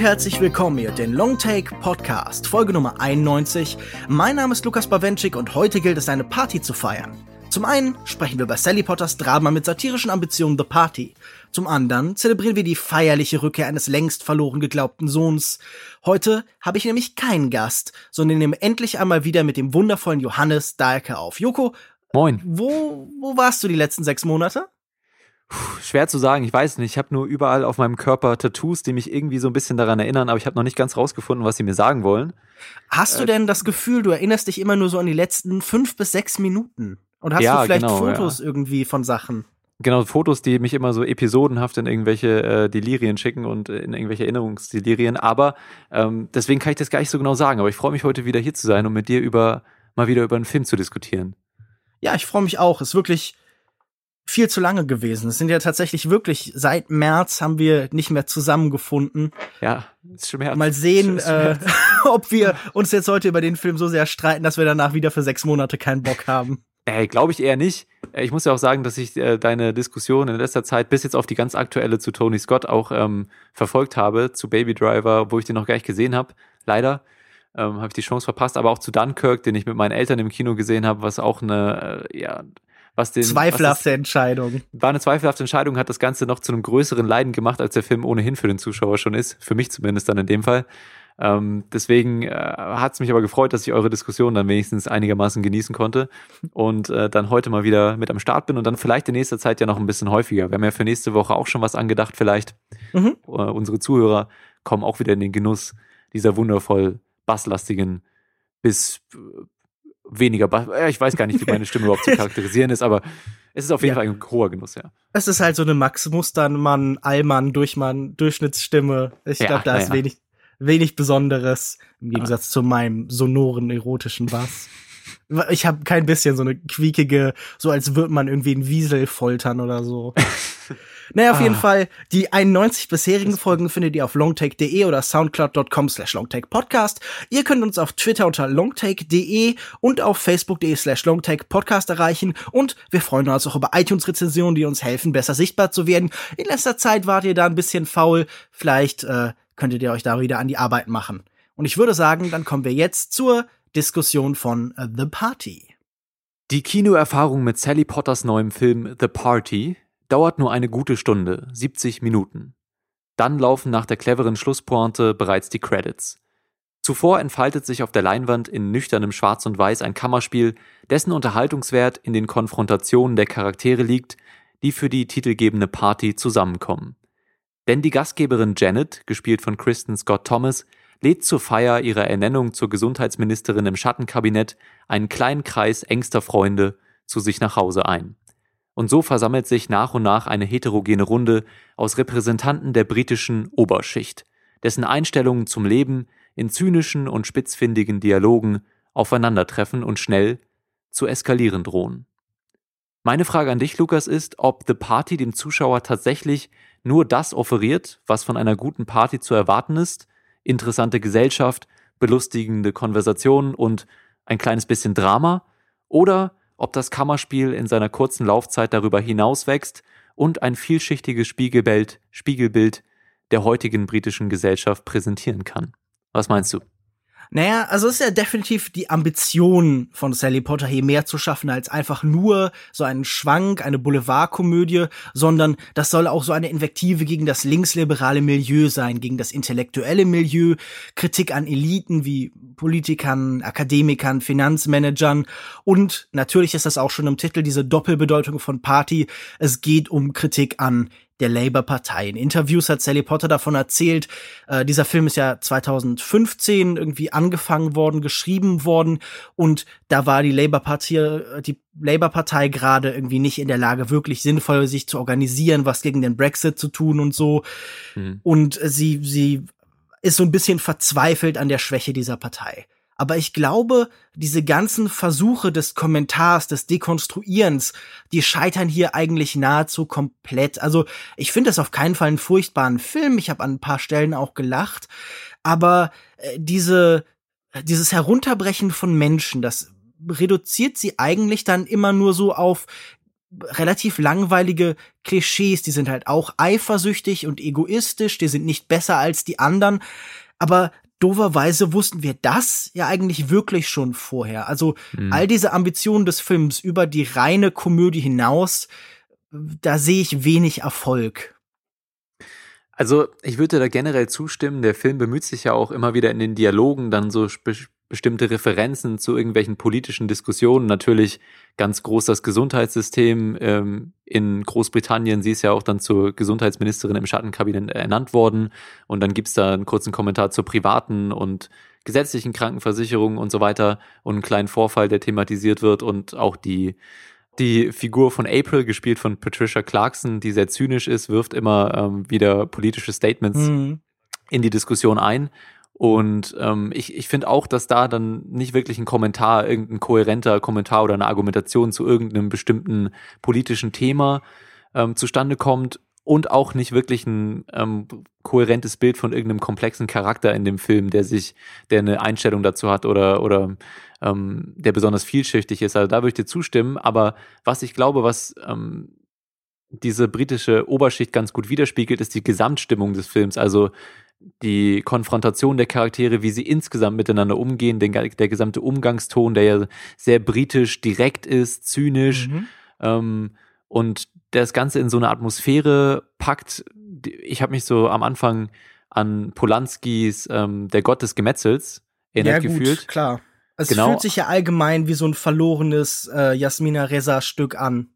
Und herzlich willkommen hier, den Longtake Podcast, Folge Nummer 91. Mein Name ist Lukas Bawenschik und heute gilt es, eine Party zu feiern. Zum einen sprechen wir über Sally Potters Drama mit satirischen Ambitionen The Party. Zum anderen zelebrieren wir die feierliche Rückkehr eines längst verloren geglaubten Sohns. Heute habe ich nämlich keinen Gast, sondern nehme endlich einmal wieder mit dem wundervollen Johannes Dahlke auf. Joko, Moin. Wo, wo warst du die letzten sechs Monate? Puh, schwer zu sagen, ich weiß nicht. Ich habe nur überall auf meinem Körper Tattoos, die mich irgendwie so ein bisschen daran erinnern, aber ich habe noch nicht ganz rausgefunden, was sie mir sagen wollen. Hast du äh, denn das Gefühl, du erinnerst dich immer nur so an die letzten fünf bis sechs Minuten? Und hast ja, du vielleicht genau, Fotos ja. irgendwie von Sachen? Genau, Fotos, die mich immer so episodenhaft in irgendwelche äh, Delirien schicken und in irgendwelche Erinnerungsdelirien. Aber ähm, deswegen kann ich das gar nicht so genau sagen. Aber ich freue mich heute wieder hier zu sein, um mit dir über mal wieder über einen Film zu diskutieren. Ja, ich freue mich auch. Ist wirklich viel zu lange gewesen. Es sind ja tatsächlich wirklich seit März haben wir nicht mehr zusammengefunden. Ja, ist Schmerz. Mal sehen, äh, ob wir uns jetzt heute über den Film so sehr streiten, dass wir danach wieder für sechs Monate keinen Bock haben. Ey, glaube ich eher nicht. Äh, ich muss ja auch sagen, dass ich äh, deine Diskussion in letzter Zeit bis jetzt auf die ganz aktuelle zu Tony Scott auch ähm, verfolgt habe, zu Baby Driver, wo ich den noch gar nicht gesehen habe. Leider ähm, habe ich die Chance verpasst, aber auch zu Dunkirk, den ich mit meinen Eltern im Kino gesehen habe, was auch eine, äh, ja, was den. Zweifelhafte was das, Entscheidung. War eine zweifelhafte Entscheidung, hat das Ganze noch zu einem größeren Leiden gemacht, als der Film ohnehin für den Zuschauer schon ist. Für mich zumindest dann in dem Fall. Ähm, deswegen äh, hat es mich aber gefreut, dass ich eure Diskussion dann wenigstens einigermaßen genießen konnte und äh, dann heute mal wieder mit am Start bin und dann vielleicht in nächster Zeit ja noch ein bisschen häufiger. Wir haben ja für nächste Woche auch schon was angedacht, vielleicht. Mhm. Äh, unsere Zuhörer kommen auch wieder in den Genuss dieser wundervoll basslastigen bis weniger Bass. Ich weiß gar nicht, wie meine Stimme überhaupt zu charakterisieren ist, aber es ist auf jeden ja. Fall ein hoher Genuss, ja. Es ist halt so eine Max Mustermann, Allmann, Durchmann, Durchschnittsstimme. Ich ja, glaube, da ist ja. wenig, wenig Besonderes im Gegensatz zu meinem sonoren, erotischen Bass. Ich habe kein bisschen so eine quiekige, so als würde man irgendwie einen Wiesel foltern oder so. Naja, auf ah. jeden Fall, die 91 bisherigen Folgen findet ihr auf longtake.de oder soundcloud.com slash longtakepodcast. Ihr könnt uns auf Twitter unter longtake.de und auf facebook.de slash longtakepodcast erreichen und wir freuen uns auch über iTunes-Rezensionen, die uns helfen, besser sichtbar zu werden. In letzter Zeit wart ihr da ein bisschen faul, vielleicht äh, könntet ihr euch da wieder an die Arbeit machen. Und ich würde sagen, dann kommen wir jetzt zur Diskussion von uh, The Party. Die Kinoerfahrung mit Sally Potters neuem Film The Party dauert nur eine gute Stunde, 70 Minuten. Dann laufen nach der cleveren Schlusspointe bereits die Credits. Zuvor entfaltet sich auf der Leinwand in nüchternem Schwarz und Weiß ein Kammerspiel, dessen Unterhaltungswert in den Konfrontationen der Charaktere liegt, die für die titelgebende Party zusammenkommen. Denn die Gastgeberin Janet, gespielt von Kristen Scott Thomas, lädt zur Feier ihrer Ernennung zur Gesundheitsministerin im Schattenkabinett einen kleinen Kreis engster Freunde zu sich nach Hause ein. Und so versammelt sich nach und nach eine heterogene Runde aus Repräsentanten der britischen Oberschicht, dessen Einstellungen zum Leben in zynischen und spitzfindigen Dialogen aufeinandertreffen und schnell zu eskalieren drohen. Meine Frage an dich, Lukas, ist, ob The Party dem Zuschauer tatsächlich nur das offeriert, was von einer guten Party zu erwarten ist, interessante Gesellschaft, belustigende Konversationen und ein kleines bisschen Drama, oder ob das Kammerspiel in seiner kurzen Laufzeit darüber hinaus wächst und ein vielschichtiges Spiegelbild, Spiegelbild der heutigen britischen Gesellschaft präsentieren kann. Was meinst du? Naja, also ist ja definitiv die Ambition von Sally Potter hier mehr zu schaffen als einfach nur so einen Schwank, eine Boulevardkomödie, sondern das soll auch so eine Invektive gegen das linksliberale Milieu sein, gegen das intellektuelle Milieu, Kritik an Eliten wie Politikern, Akademikern, Finanzmanagern und natürlich ist das auch schon im Titel diese Doppelbedeutung von Party. Es geht um Kritik an der Labour-Partei. In Interviews hat Sally Potter davon erzählt, äh, dieser Film ist ja 2015 irgendwie angefangen worden, geschrieben worden und da war die Labour-Partei, äh, die Labour-Partei gerade irgendwie nicht in der Lage, wirklich sinnvoll sich zu organisieren, was gegen den Brexit zu tun und so. Mhm. Und sie, sie ist so ein bisschen verzweifelt an der Schwäche dieser Partei. Aber ich glaube, diese ganzen Versuche des Kommentars, des Dekonstruierens, die scheitern hier eigentlich nahezu komplett. Also ich finde es auf keinen Fall einen furchtbaren Film. Ich habe an ein paar Stellen auch gelacht. Aber äh, diese, dieses Herunterbrechen von Menschen, das reduziert sie eigentlich dann immer nur so auf relativ langweilige Klischees. Die sind halt auch eifersüchtig und egoistisch, die sind nicht besser als die anderen. Aber doverweise wussten wir das ja eigentlich wirklich schon vorher. Also mhm. all diese Ambitionen des Films über die reine Komödie hinaus, da sehe ich wenig Erfolg. Also ich würde da generell zustimmen. Der Film bemüht sich ja auch immer wieder in den Dialogen dann so bestimmte Referenzen zu irgendwelchen politischen Diskussionen. Natürlich ganz groß das Gesundheitssystem ähm, in Großbritannien. Sie ist ja auch dann zur Gesundheitsministerin im Schattenkabinett ernannt worden. Und dann gibt's da einen kurzen Kommentar zur privaten und gesetzlichen Krankenversicherung und so weiter und einen kleinen Vorfall, der thematisiert wird und auch die die Figur von April, gespielt von Patricia Clarkson, die sehr zynisch ist, wirft immer ähm, wieder politische Statements mhm. in die Diskussion ein. Und ähm, ich, ich finde auch, dass da dann nicht wirklich ein Kommentar, irgendein kohärenter Kommentar oder eine Argumentation zu irgendeinem bestimmten politischen Thema ähm, zustande kommt und auch nicht wirklich ein ähm, kohärentes Bild von irgendeinem komplexen Charakter in dem Film, der sich, der eine Einstellung dazu hat oder, oder ähm, der besonders vielschichtig ist. Also da würde ich dir zustimmen. Aber was ich glaube, was ähm, diese britische Oberschicht ganz gut widerspiegelt, ist die Gesamtstimmung des Films. Also die Konfrontation der Charaktere, wie sie insgesamt miteinander umgehen, den, der gesamte Umgangston, der ja sehr britisch, direkt ist, zynisch mhm. ähm, und das Ganze in so eine Atmosphäre packt. Ich habe mich so am Anfang an Polanskis ähm, Der Gott des Gemetzels erinnert ja, gut, gefühlt. klar. Es genau. fühlt sich ja allgemein wie so ein verlorenes äh, Jasmina Reza-Stück an.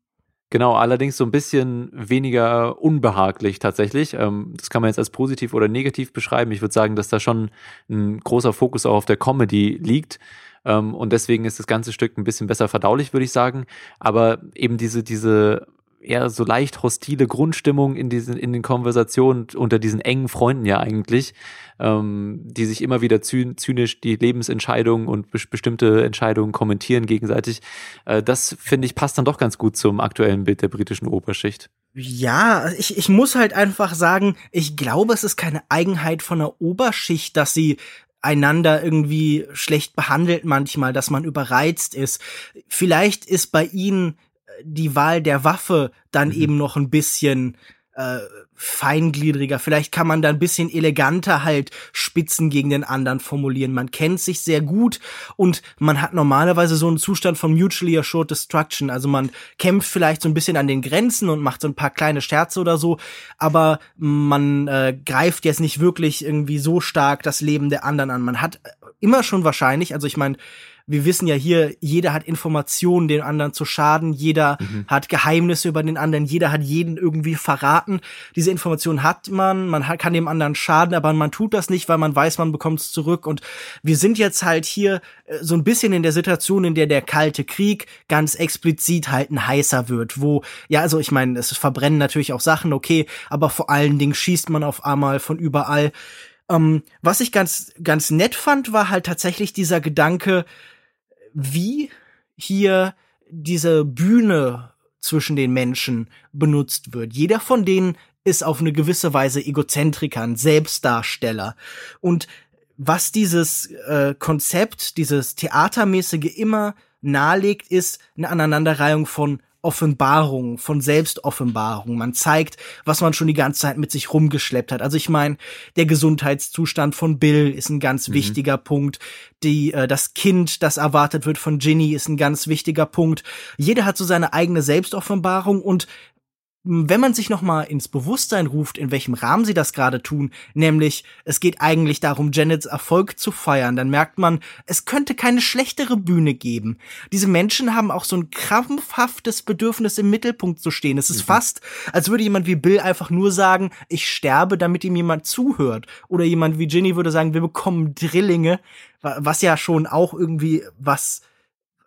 Genau, allerdings so ein bisschen weniger unbehaglich tatsächlich. Ähm, das kann man jetzt als positiv oder negativ beschreiben. Ich würde sagen, dass da schon ein großer Fokus auch auf der Comedy liegt. Ähm, und deswegen ist das ganze Stück ein bisschen besser verdaulich, würde ich sagen. Aber eben diese, diese eher so leicht hostile Grundstimmung in diesen, in den Konversationen unter diesen engen Freunden ja eigentlich, ähm, die sich immer wieder zynisch die Lebensentscheidungen und be bestimmte Entscheidungen kommentieren gegenseitig. Äh, das finde ich passt dann doch ganz gut zum aktuellen Bild der britischen Oberschicht. Ja, ich, ich muss halt einfach sagen, ich glaube, es ist keine Eigenheit von der Oberschicht, dass sie einander irgendwie schlecht behandelt manchmal, dass man überreizt ist. Vielleicht ist bei ihnen die Wahl der Waffe dann mhm. eben noch ein bisschen äh, feingliedriger. Vielleicht kann man da ein bisschen eleganter halt Spitzen gegen den anderen formulieren. Man kennt sich sehr gut und man hat normalerweise so einen Zustand von mutually assured destruction. Also man kämpft vielleicht so ein bisschen an den Grenzen und macht so ein paar kleine Scherze oder so, aber man äh, greift jetzt nicht wirklich irgendwie so stark das Leben der anderen an. Man hat immer schon wahrscheinlich, also ich meine, wir wissen ja hier, jeder hat Informationen, den anderen zu schaden, jeder mhm. hat Geheimnisse über den anderen, jeder hat jeden irgendwie verraten. Diese Informationen hat man, man kann dem anderen schaden, aber man tut das nicht, weil man weiß, man bekommt es zurück. Und wir sind jetzt halt hier äh, so ein bisschen in der Situation, in der der Kalte Krieg ganz explizit halt ein heißer wird, wo, ja, also ich meine, es verbrennen natürlich auch Sachen, okay, aber vor allen Dingen schießt man auf einmal von überall. Ähm, was ich ganz, ganz nett fand, war halt tatsächlich dieser Gedanke, wie hier diese Bühne zwischen den Menschen benutzt wird. Jeder von denen ist auf eine gewisse Weise Egozentriker, ein Selbstdarsteller. Und was dieses äh, Konzept, dieses Theatermäßige immer nahelegt, ist eine Aneinanderreihung von Offenbarung, von Selbstoffenbarung. Man zeigt, was man schon die ganze Zeit mit sich rumgeschleppt hat. Also ich meine, der Gesundheitszustand von Bill ist ein ganz mhm. wichtiger Punkt. Die, äh, das Kind, das erwartet wird von Ginny, ist ein ganz wichtiger Punkt. Jeder hat so seine eigene Selbstoffenbarung und wenn man sich noch mal ins Bewusstsein ruft, in welchem Rahmen sie das gerade tun, nämlich es geht eigentlich darum, Janets Erfolg zu feiern, dann merkt man, es könnte keine schlechtere Bühne geben. Diese Menschen haben auch so ein krampfhaftes Bedürfnis, im Mittelpunkt zu stehen. Es ist mhm. fast, als würde jemand wie Bill einfach nur sagen, ich sterbe, damit ihm jemand zuhört. Oder jemand wie Ginny würde sagen, wir bekommen Drillinge, was ja schon auch irgendwie was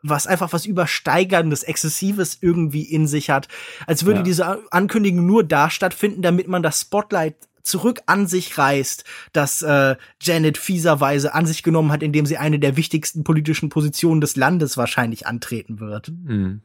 was einfach was übersteigerndes, exzessives irgendwie in sich hat, als würde ja. diese Ankündigung nur da stattfinden, damit man das Spotlight zurück an sich reißt, das äh, Janet fieserweise an sich genommen hat, indem sie eine der wichtigsten politischen Positionen des Landes wahrscheinlich antreten wird. Mhm.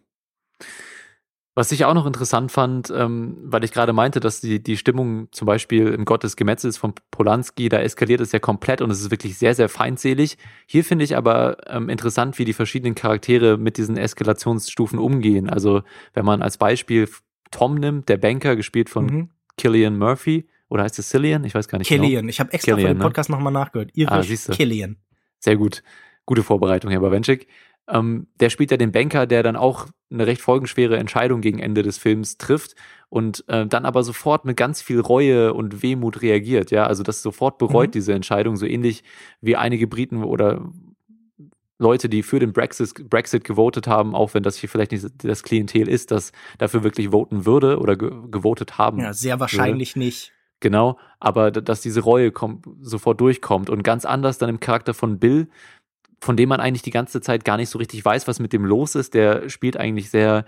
Was ich auch noch interessant fand, ähm, weil ich gerade meinte, dass die, die Stimmung zum Beispiel im Gott des Gemetzels von Polanski, da eskaliert es ja komplett und es ist wirklich sehr, sehr feindselig. Hier finde ich aber ähm, interessant, wie die verschiedenen Charaktere mit diesen Eskalationsstufen umgehen. Also wenn man als Beispiel Tom nimmt, der Banker, gespielt von mhm. Killian Murphy, oder heißt es Cillian? Ich weiß gar nicht Killian. genau. Ich habe extra Killian, für den ne? Podcast ne? nochmal nachgehört. Irisch ah, Killian. Sehr gut. Gute Vorbereitung, Herr Bawenschik. Ähm, der spielt ja den Banker, der dann auch eine recht folgenschwere Entscheidung gegen Ende des Films trifft und äh, dann aber sofort mit ganz viel Reue und Wehmut reagiert. Ja, also das sofort bereut mhm. diese Entscheidung, so ähnlich wie einige Briten oder Leute, die für den Brexit, Brexit gewotet haben, auch wenn das hier vielleicht nicht das Klientel ist, das dafür wirklich voten würde oder ge gewotet haben. Ja, sehr wahrscheinlich würde. nicht. Genau, aber dass diese Reue kommt, sofort durchkommt und ganz anders dann im Charakter von Bill, von dem man eigentlich die ganze Zeit gar nicht so richtig weiß, was mit dem los ist. Der spielt eigentlich sehr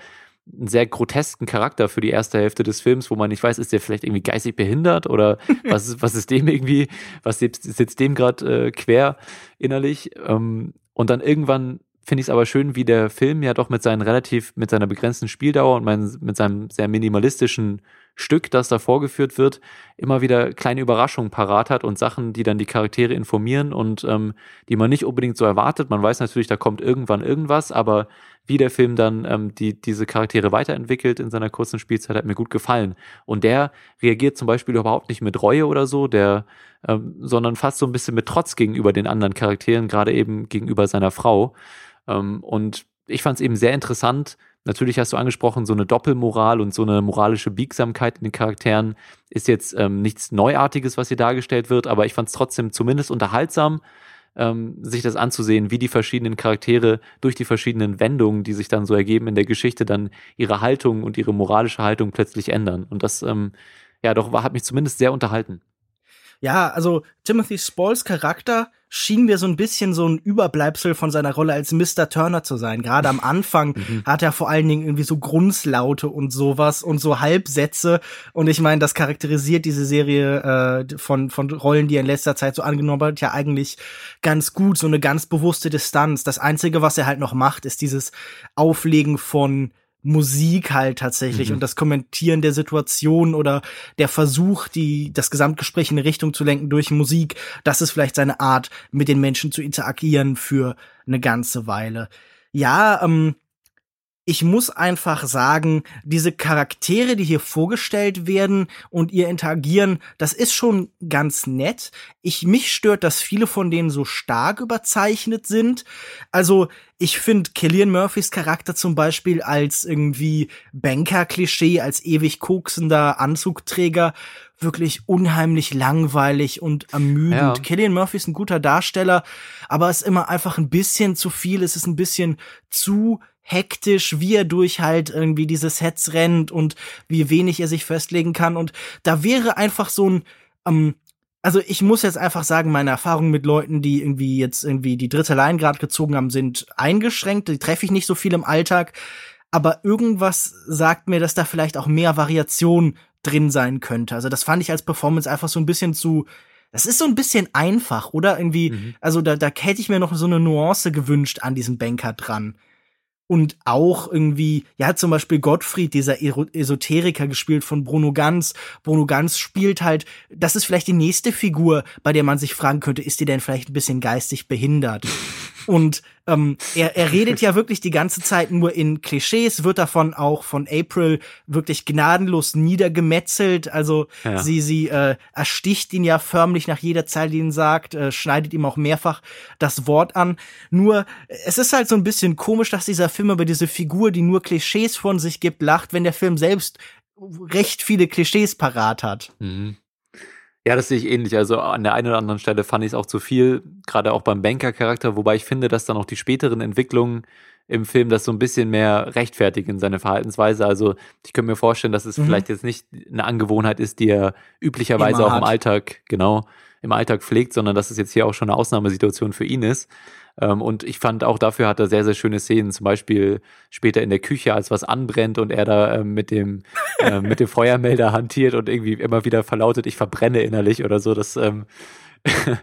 einen sehr grotesken Charakter für die erste Hälfte des Films, wo man nicht weiß, ist der vielleicht irgendwie geistig behindert oder was ist, was ist dem irgendwie, was sitzt dem gerade äh, quer innerlich. Ähm, und dann irgendwann finde ich es aber schön, wie der Film ja doch mit seinen relativ, mit seiner begrenzten Spieldauer und mein, mit seinem sehr minimalistischen Stück, das da vorgeführt wird, immer wieder kleine Überraschungen parat hat und Sachen, die dann die Charaktere informieren und ähm, die man nicht unbedingt so erwartet. Man weiß natürlich, da kommt irgendwann irgendwas, aber wie der Film dann ähm, die, diese Charaktere weiterentwickelt in seiner kurzen Spielzeit, hat mir gut gefallen. Und der reagiert zum Beispiel überhaupt nicht mit Reue oder so, der, ähm, sondern fast so ein bisschen mit Trotz gegenüber den anderen Charakteren, gerade eben gegenüber seiner Frau. Ähm, und ich fand es eben sehr interessant, Natürlich hast du angesprochen, so eine Doppelmoral und so eine moralische Biegsamkeit in den Charakteren ist jetzt ähm, nichts Neuartiges, was hier dargestellt wird, aber ich fand es trotzdem zumindest unterhaltsam, ähm, sich das anzusehen, wie die verschiedenen Charaktere durch die verschiedenen Wendungen, die sich dann so ergeben in der Geschichte, dann ihre Haltung und ihre moralische Haltung plötzlich ändern. Und das, ähm, ja, doch war, hat mich zumindest sehr unterhalten. Ja, also Timothy Spalls Charakter schien mir so ein bisschen so ein Überbleibsel von seiner Rolle als Mr. Turner zu sein. Gerade am Anfang mhm. hat er vor allen Dingen irgendwie so Grunzlaute und sowas und so Halbsätze. Und ich meine, das charakterisiert diese Serie äh, von, von Rollen, die er in letzter Zeit so angenommen hat, ja eigentlich ganz gut. So eine ganz bewusste Distanz. Das Einzige, was er halt noch macht, ist dieses Auflegen von Musik halt tatsächlich mhm. und das Kommentieren der Situation oder der Versuch, die das Gesamtgespräch in eine Richtung zu lenken durch Musik, das ist vielleicht seine Art, mit den Menschen zu interagieren für eine ganze Weile. Ja, ähm, ich muss einfach sagen, diese Charaktere, die hier vorgestellt werden und ihr interagieren, das ist schon ganz nett. Ich mich stört, dass viele von denen so stark überzeichnet sind. Also ich finde Killian Murphys Charakter zum Beispiel als irgendwie Banker-Klischee, als ewig koksender Anzugträger wirklich unheimlich langweilig und ermüdend. Ja. Killian Murphy ist ein guter Darsteller, aber es ist immer einfach ein bisschen zu viel. Es ist ein bisschen zu hektisch, wie er durch halt irgendwie diese Sets rennt und wie wenig er sich festlegen kann. Und da wäre einfach so ein, ähm, also ich muss jetzt einfach sagen, meine Erfahrungen mit Leuten, die irgendwie jetzt irgendwie die dritte Line gerade gezogen haben, sind eingeschränkt. Die treffe ich nicht so viel im Alltag. Aber irgendwas sagt mir, dass da vielleicht auch mehr Variation drin sein könnte. Also das fand ich als Performance einfach so ein bisschen zu, das ist so ein bisschen einfach, oder? Irgendwie, mhm. also da, da hätte ich mir noch so eine Nuance gewünscht an diesem Banker dran und auch irgendwie, ja, zum Beispiel Gottfried, dieser Esoteriker gespielt von Bruno Ganz. Bruno Ganz spielt halt, das ist vielleicht die nächste Figur, bei der man sich fragen könnte, ist die denn vielleicht ein bisschen geistig behindert? Und ähm, er, er redet ja wirklich die ganze Zeit nur in Klischees, wird davon auch von April wirklich gnadenlos niedergemetzelt. Also ja. sie, sie äh, ersticht ihn ja förmlich nach jeder Zeile, die ihn sagt, äh, schneidet ihm auch mehrfach das Wort an. Nur, es ist halt so ein bisschen komisch, dass dieser Film über diese Figur, die nur Klischees von sich gibt, lacht, wenn der Film selbst recht viele Klischees parat hat. Mhm. Ja, das sehe ich ähnlich. Also an der einen oder anderen Stelle fand ich es auch zu viel, gerade auch beim Banker-Charakter, wobei ich finde, dass dann auch die späteren Entwicklungen im Film das so ein bisschen mehr rechtfertigen, seine Verhaltensweise. Also ich könnte mir vorstellen, dass es mhm. vielleicht jetzt nicht eine Angewohnheit ist, die er üblicherweise auch im Alltag, genau, im Alltag pflegt, sondern dass es jetzt hier auch schon eine Ausnahmesituation für ihn ist. Ähm, und ich fand auch dafür hat er sehr, sehr schöne Szenen, zum Beispiel später in der Küche, als was anbrennt und er da ähm, mit dem, äh, mit dem Feuermelder hantiert und irgendwie immer wieder verlautet, ich verbrenne innerlich oder so. Das, ähm,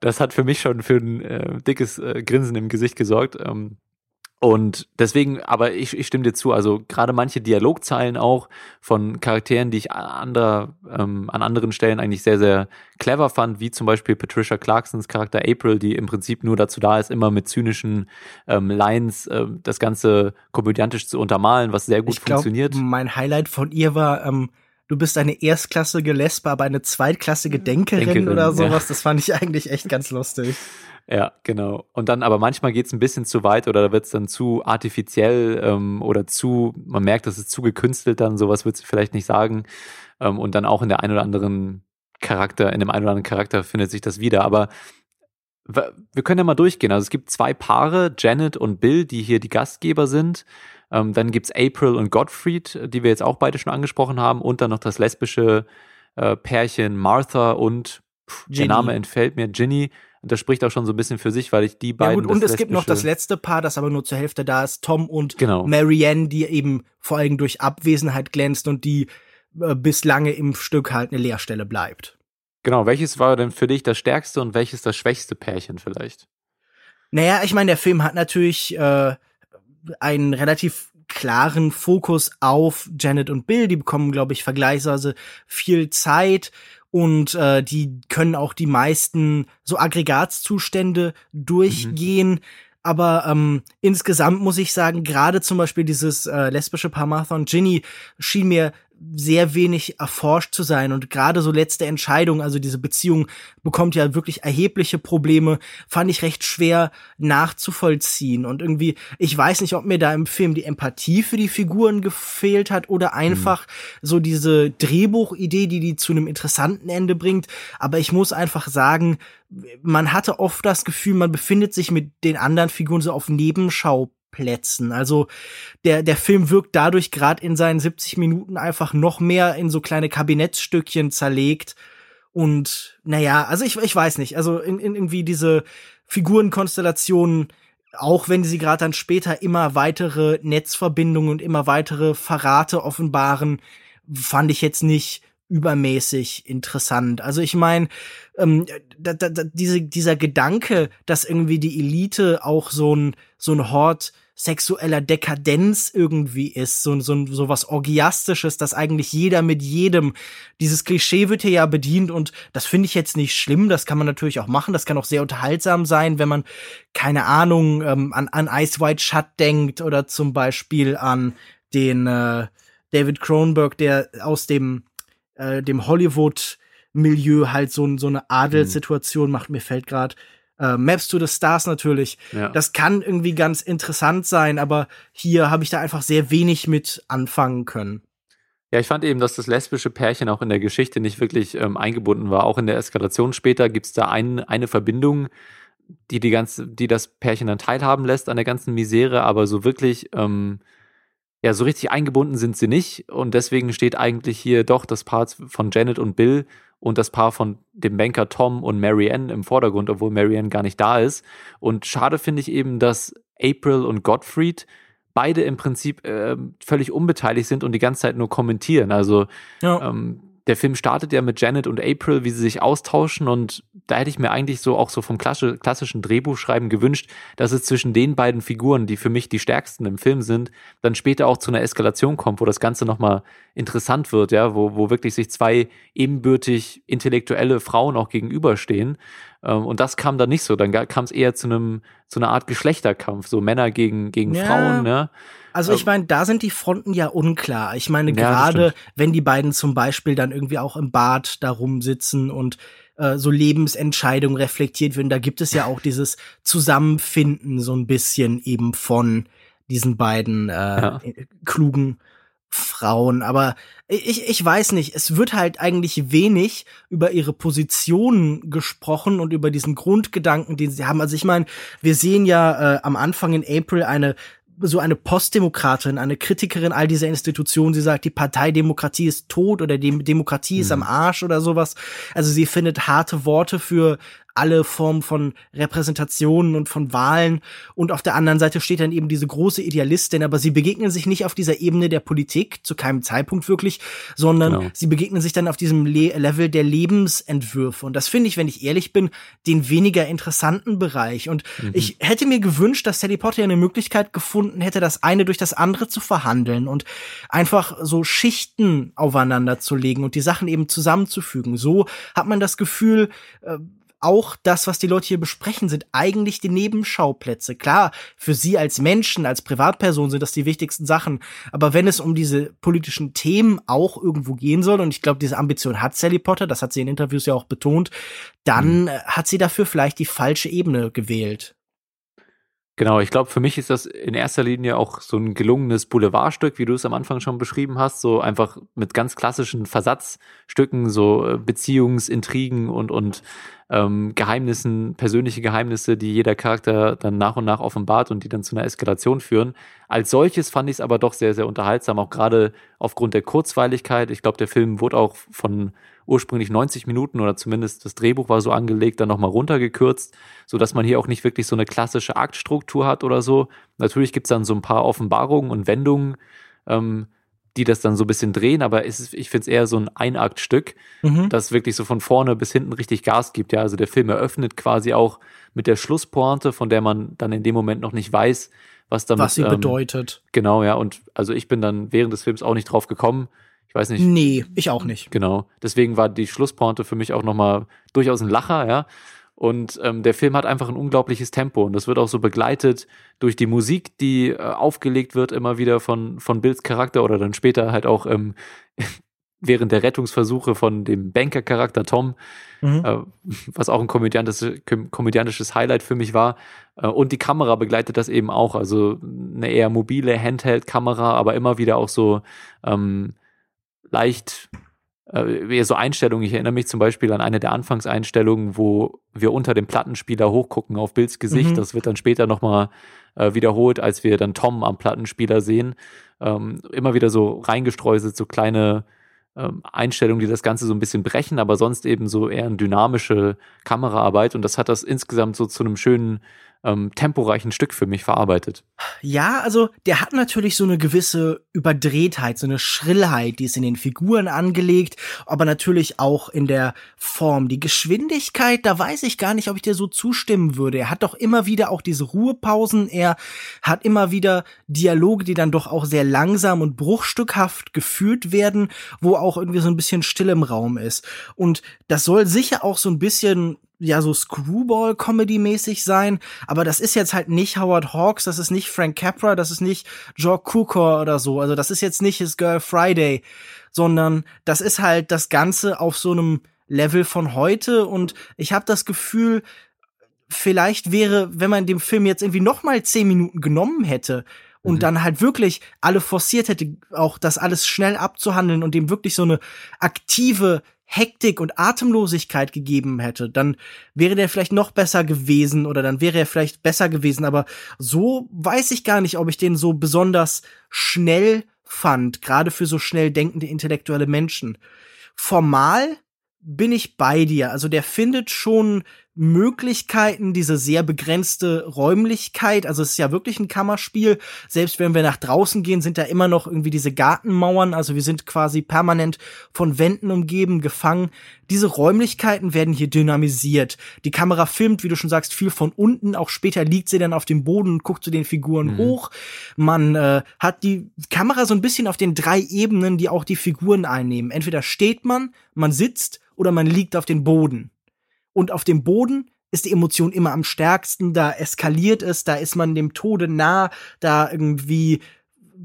das hat für mich schon für ein äh, dickes äh, Grinsen im Gesicht gesorgt. Ähm, Und deswegen, aber ich, ich stimme dir zu, also gerade manche Dialogzeilen auch von Charakteren, die ich anderer, ähm, an anderen Stellen eigentlich sehr, sehr clever fand, wie zum Beispiel Patricia Clarksons Charakter April, die im Prinzip nur dazu da ist, immer mit zynischen ähm, Lines äh, das Ganze komödiantisch zu untermalen, was sehr gut ich glaub, funktioniert. Mein Highlight von ihr war, ähm, du bist eine erstklassige Lesbe, aber eine zweitklassige Denkerin, Denkerin oder sowas. Ja. Das fand ich eigentlich echt ganz lustig. Ja, genau. Und dann aber manchmal geht es ein bisschen zu weit oder da wird es dann zu artifiziell ähm, oder zu, man merkt, dass es zu gekünstelt dann, sowas wird sie vielleicht nicht sagen. Ähm, und dann auch in der ein oder anderen Charakter, in dem einen oder anderen Charakter findet sich das wieder. Aber wir können ja mal durchgehen. Also es gibt zwei Paare, Janet und Bill, die hier die Gastgeber sind. Ähm, dann gibt's April und Gottfried, die wir jetzt auch beide schon angesprochen haben. Und dann noch das lesbische äh, Pärchen Martha und pff, der Name entfällt mir, Ginny. Das spricht auch schon so ein bisschen für sich, weil ich die beiden. Ja gut, und es gibt noch das letzte Paar, das aber nur zur Hälfte da ist, Tom und genau. Marianne, die eben vor allem durch Abwesenheit glänzt und die äh, bis lange im Stück halt eine Leerstelle bleibt. Genau, welches war denn für dich das stärkste und welches das schwächste Pärchen vielleicht? Naja, ich meine, der Film hat natürlich äh, einen relativ klaren Fokus auf Janet und Bill. Die bekommen, glaube ich, vergleichsweise viel Zeit und äh, die können auch die meisten so Aggregatzustände durchgehen. Mhm. Aber ähm, insgesamt muss ich sagen, gerade zum Beispiel dieses äh, lesbische und Ginny schien mir sehr wenig erforscht zu sein. Und gerade so letzte Entscheidung, also diese Beziehung bekommt ja wirklich erhebliche Probleme, fand ich recht schwer nachzuvollziehen. Und irgendwie, ich weiß nicht, ob mir da im Film die Empathie für die Figuren gefehlt hat oder einfach mhm. so diese Drehbuchidee, die die zu einem interessanten Ende bringt, aber ich muss einfach sagen, man hatte oft das Gefühl, man befindet sich mit den anderen Figuren so auf Nebenschau Plätzen. Also der, der Film wirkt dadurch gerade in seinen 70 Minuten einfach noch mehr in so kleine Kabinettsstückchen zerlegt. Und naja, also ich, ich weiß nicht, also in, in irgendwie diese Figurenkonstellationen, auch wenn sie gerade dann später immer weitere Netzverbindungen und immer weitere Verrate offenbaren, fand ich jetzt nicht übermäßig interessant. Also ich meine, ähm, da, da, diese, dieser Gedanke, dass irgendwie die Elite auch so ein so ein Hort sexueller Dekadenz irgendwie ist, so, so, so was Orgiastisches, dass eigentlich jeder mit jedem, dieses Klischee wird hier ja bedient und das finde ich jetzt nicht schlimm, das kann man natürlich auch machen, das kann auch sehr unterhaltsam sein, wenn man, keine Ahnung, ähm, an, an Ice White Shut denkt oder zum Beispiel an den äh, David Cronenberg, der aus dem, äh, dem Hollywood Milieu halt so, so eine Adelssituation macht, mir fällt gerade äh, Maps to the Stars natürlich. Ja. Das kann irgendwie ganz interessant sein, aber hier habe ich da einfach sehr wenig mit anfangen können. Ja, ich fand eben, dass das lesbische Pärchen auch in der Geschichte nicht wirklich ähm, eingebunden war. Auch in der Eskalation später gibt es da ein, eine Verbindung, die, die, ganze, die das Pärchen dann teilhaben lässt an der ganzen Misere, aber so wirklich, ähm, ja, so richtig eingebunden sind sie nicht. Und deswegen steht eigentlich hier doch das Part von Janet und Bill und das Paar von dem Banker Tom und Marianne im Vordergrund, obwohl Marianne gar nicht da ist. Und schade finde ich eben, dass April und Gottfried beide im Prinzip äh, völlig unbeteiligt sind und die ganze Zeit nur kommentieren. Also ja. ähm, der Film startet ja mit Janet und April, wie sie sich austauschen und da hätte ich mir eigentlich so auch so vom klassischen Drehbuchschreiben gewünscht, dass es zwischen den beiden Figuren, die für mich die stärksten im Film sind, dann später auch zu einer Eskalation kommt, wo das Ganze nochmal interessant wird, ja, wo, wo wirklich sich zwei ebenbürtig intellektuelle Frauen auch gegenüberstehen. Ähm, und das kam dann nicht so. Dann kam es eher zu einem, zu einer Art Geschlechterkampf, so Männer gegen, gegen ja. Frauen, ja. Also ich meine, da sind die Fronten ja unklar. Ich meine, ja, gerade wenn die beiden zum Beispiel dann irgendwie auch im Bad da rumsitzen und äh, so Lebensentscheidungen reflektiert werden, da gibt es ja auch dieses Zusammenfinden so ein bisschen eben von diesen beiden äh, ja. klugen Frauen. Aber ich, ich weiß nicht, es wird halt eigentlich wenig über ihre Positionen gesprochen und über diesen Grundgedanken, den sie haben. Also ich meine, wir sehen ja äh, am Anfang in April eine so eine Postdemokratin, eine Kritikerin all dieser Institutionen, sie sagt, die Parteidemokratie ist tot oder die Demokratie ist am mhm. Arsch oder sowas. Also sie findet harte Worte für alle Formen von Repräsentationen und von Wahlen. Und auf der anderen Seite steht dann eben diese große Idealistin, aber sie begegnen sich nicht auf dieser Ebene der Politik, zu keinem Zeitpunkt wirklich, sondern genau. sie begegnen sich dann auf diesem Le Level der Lebensentwürfe. Und das finde ich, wenn ich ehrlich bin, den weniger interessanten Bereich. Und mhm. ich hätte mir gewünscht, dass Sally Potter eine Möglichkeit gefunden hätte, das eine durch das andere zu verhandeln und einfach so Schichten aufeinander zu legen und die Sachen eben zusammenzufügen. So hat man das Gefühl, äh, auch das, was die Leute hier besprechen, sind eigentlich die Nebenschauplätze. Klar, für sie als Menschen, als Privatperson sind das die wichtigsten Sachen. Aber wenn es um diese politischen Themen auch irgendwo gehen soll, und ich glaube, diese Ambition hat Sally Potter, das hat sie in Interviews ja auch betont, dann mhm. hat sie dafür vielleicht die falsche Ebene gewählt. Genau, ich glaube, für mich ist das in erster Linie auch so ein gelungenes Boulevardstück, wie du es am Anfang schon beschrieben hast, so einfach mit ganz klassischen Versatzstücken, so äh, Beziehungsintrigen und, und ähm, Geheimnissen, persönliche Geheimnisse, die jeder Charakter dann nach und nach offenbart und die dann zu einer Eskalation führen. Als solches fand ich es aber doch sehr, sehr unterhaltsam, auch gerade aufgrund der Kurzweiligkeit. Ich glaube, der Film wurde auch von ursprünglich 90 Minuten oder zumindest das Drehbuch war so angelegt, dann nochmal runtergekürzt, so dass man hier auch nicht wirklich so eine klassische Aktstruktur hat oder so. Natürlich gibt es dann so ein paar Offenbarungen und Wendungen, ähm, die das dann so ein bisschen drehen, aber ist, ich finde es eher so ein Einaktstück, mhm. das wirklich so von vorne bis hinten richtig Gas gibt. Ja, also der Film eröffnet quasi auch mit der Schlusspointe, von der man dann in dem Moment noch nicht weiß, was damit was sie ähm, bedeutet. Genau, ja. Und also ich bin dann während des Films auch nicht drauf gekommen. Ich weiß nicht. Nee, ich auch nicht. Genau. Deswegen war die Schlusspointe für mich auch nochmal durchaus ein Lacher, ja. Und ähm, der Film hat einfach ein unglaubliches Tempo und das wird auch so begleitet durch die Musik, die äh, aufgelegt wird, immer wieder von, von Bills Charakter oder dann später halt auch ähm, während der Rettungsversuche von dem Banker-Charakter Tom, mhm. äh, was auch ein komödiantisches, komödiantisches Highlight für mich war. Äh, und die Kamera begleitet das eben auch, also eine eher mobile Handheld-Kamera, aber immer wieder auch so ähm, leicht äh, so Einstellungen. Ich erinnere mich zum Beispiel an eine der Anfangseinstellungen, wo wir unter dem Plattenspieler hochgucken auf Bills Gesicht. Mhm. Das wird dann später nochmal äh, wiederholt, als wir dann Tom am Plattenspieler sehen. Ähm, immer wieder so reingestreuselt, so kleine ähm, Einstellungen, die das Ganze so ein bisschen brechen, aber sonst eben so eher eine dynamische Kameraarbeit. Und das hat das insgesamt so zu einem schönen ähm, temporeichen Stück für mich verarbeitet. Ja, also der hat natürlich so eine gewisse Überdrehtheit, so eine Schrillheit, die ist in den Figuren angelegt, aber natürlich auch in der Form. Die Geschwindigkeit, da weiß ich gar nicht, ob ich dir so zustimmen würde. Er hat doch immer wieder auch diese Ruhepausen, er hat immer wieder Dialoge, die dann doch auch sehr langsam und bruchstückhaft geführt werden, wo auch irgendwie so ein bisschen Still im Raum ist. Und das soll sicher auch so ein bisschen ja so Screwball-Comedy-mäßig sein, aber das ist jetzt halt nicht Howard Hawks, das ist nicht Frank Capra, das ist nicht Joe Cukor oder so, also das ist jetzt nicht His Girl Friday, sondern das ist halt das Ganze auf so einem Level von heute. Und ich habe das Gefühl, vielleicht wäre, wenn man dem Film jetzt irgendwie noch mal zehn Minuten genommen hätte und mhm. dann halt wirklich alle forciert hätte, auch das alles schnell abzuhandeln und dem wirklich so eine aktive Hektik und Atemlosigkeit gegeben hätte, dann wäre der vielleicht noch besser gewesen oder dann wäre er vielleicht besser gewesen. Aber so weiß ich gar nicht, ob ich den so besonders schnell fand, gerade für so schnell denkende intellektuelle Menschen. Formal bin ich bei dir. Also der findet schon Möglichkeiten, diese sehr begrenzte Räumlichkeit. Also es ist ja wirklich ein Kammerspiel. Selbst wenn wir nach draußen gehen, sind da immer noch irgendwie diese Gartenmauern. Also wir sind quasi permanent von Wänden umgeben, gefangen. Diese Räumlichkeiten werden hier dynamisiert. Die Kamera filmt, wie du schon sagst, viel von unten. Auch später liegt sie dann auf dem Boden und guckt zu den Figuren mhm. hoch. Man äh, hat die Kamera so ein bisschen auf den drei Ebenen, die auch die Figuren einnehmen. Entweder steht man, man sitzt oder man liegt auf dem Boden. Und auf dem Boden ist die Emotion immer am stärksten, da eskaliert es, da ist man dem Tode nah, da irgendwie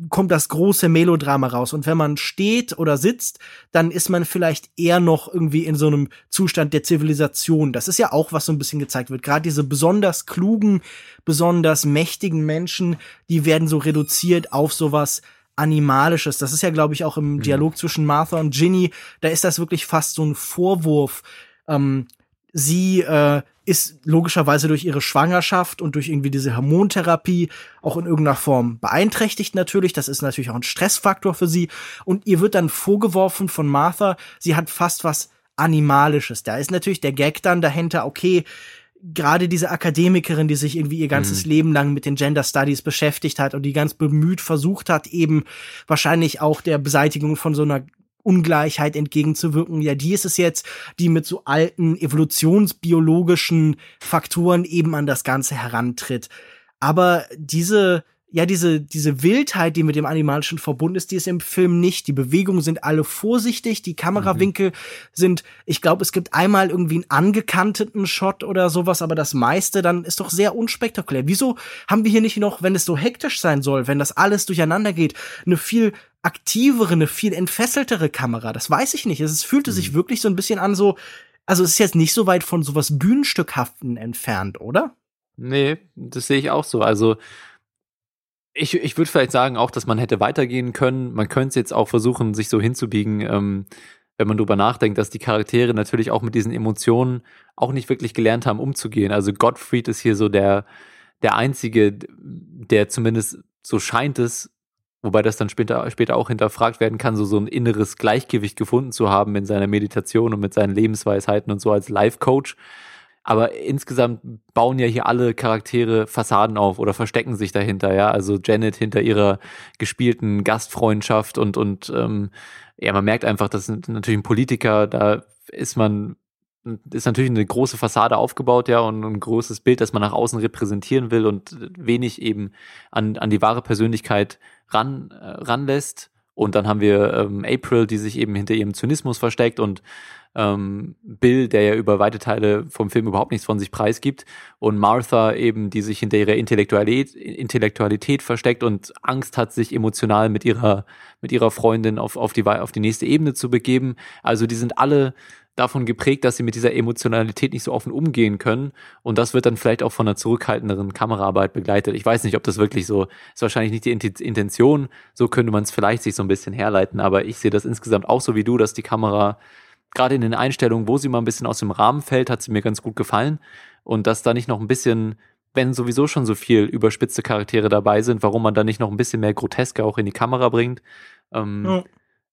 kommt das große Melodrama raus. Und wenn man steht oder sitzt, dann ist man vielleicht eher noch irgendwie in so einem Zustand der Zivilisation. Das ist ja auch, was so ein bisschen gezeigt wird. Gerade diese besonders klugen, besonders mächtigen Menschen, die werden so reduziert auf sowas Animalisches. Das ist ja, glaube ich, auch im mhm. Dialog zwischen Martha und Ginny, da ist das wirklich fast so ein Vorwurf. Ähm, sie äh, ist logischerweise durch ihre Schwangerschaft und durch irgendwie diese Hormontherapie auch in irgendeiner Form beeinträchtigt natürlich. Das ist natürlich auch ein Stressfaktor für sie. Und ihr wird dann vorgeworfen von Martha, sie hat fast was Animalisches. Da ist natürlich der Gag dann dahinter, okay, gerade diese Akademikerin, die sich irgendwie ihr ganzes mhm. Leben lang mit den Gender Studies beschäftigt hat und die ganz bemüht versucht hat, eben wahrscheinlich auch der Beseitigung von so einer Ungleichheit entgegenzuwirken. Ja, die ist es jetzt, die mit so alten evolutionsbiologischen Faktoren eben an das Ganze herantritt. Aber diese ja, diese, diese Wildheit, die mit dem Animalischen verbunden ist, die ist im Film nicht. Die Bewegungen sind alle vorsichtig, die Kamerawinkel mhm. sind, ich glaube, es gibt einmal irgendwie einen angekanteten Shot oder sowas, aber das meiste dann ist doch sehr unspektakulär. Wieso haben wir hier nicht noch, wenn es so hektisch sein soll, wenn das alles durcheinander geht, eine viel aktivere, eine viel entfesseltere Kamera? Das weiß ich nicht. Es fühlte mhm. sich wirklich so ein bisschen an so, also es ist jetzt nicht so weit von sowas Bühnenstückhaften entfernt, oder? Nee, das sehe ich auch so. Also ich, ich würde vielleicht sagen auch, dass man hätte weitergehen können. Man könnte es jetzt auch versuchen, sich so hinzubiegen, ähm, wenn man drüber nachdenkt, dass die Charaktere natürlich auch mit diesen Emotionen auch nicht wirklich gelernt haben, umzugehen. Also Gottfried ist hier so der, der Einzige, der zumindest so scheint es, wobei das dann später, später auch hinterfragt werden kann, so, so ein inneres Gleichgewicht gefunden zu haben in seiner Meditation und mit seinen Lebensweisheiten und so als Life-Coach. Aber insgesamt bauen ja hier alle Charaktere Fassaden auf oder verstecken sich dahinter, ja. Also Janet hinter ihrer gespielten Gastfreundschaft und, und ähm, ja, man merkt einfach, das sind natürlich ein Politiker, da ist man ist natürlich eine große Fassade aufgebaut, ja, und ein großes Bild, das man nach außen repräsentieren will und wenig eben an, an die wahre Persönlichkeit ran, äh, ranlässt. Und dann haben wir ähm, April, die sich eben hinter ihrem Zynismus versteckt und ähm, Bill, der ja über weite Teile vom Film überhaupt nichts von sich preisgibt, und Martha eben, die sich hinter ihrer Intellektualität, Intellektualität versteckt und Angst hat, sich emotional mit ihrer, mit ihrer Freundin auf, auf, die, auf die nächste Ebene zu begeben. Also die sind alle davon geprägt, dass sie mit dieser Emotionalität nicht so offen umgehen können. Und das wird dann vielleicht auch von einer zurückhaltenderen Kameraarbeit begleitet. Ich weiß nicht, ob das wirklich so ist. Wahrscheinlich nicht die Intention. So könnte man es vielleicht sich so ein bisschen herleiten. Aber ich sehe das insgesamt auch so wie du, dass die Kamera gerade in den Einstellungen, wo sie mal ein bisschen aus dem Rahmen fällt, hat sie mir ganz gut gefallen. Und dass da nicht noch ein bisschen, wenn sowieso schon so viel überspitzte Charaktere dabei sind, warum man da nicht noch ein bisschen mehr Groteske auch in die Kamera bringt. Ähm, ja.